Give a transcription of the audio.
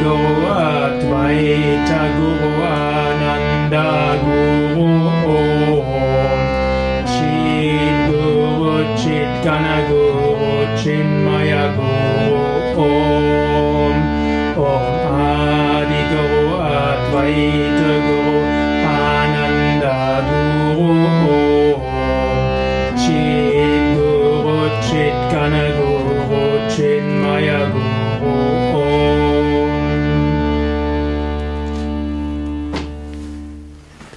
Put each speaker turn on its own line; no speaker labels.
Guru Advaita Guru Ananda Guru Om Chit Guru Chit Gana Guru Chinmaya Guru Om Om Adi Guru Advaita Guru Ananda Guru Om Chit Guru Chit Gana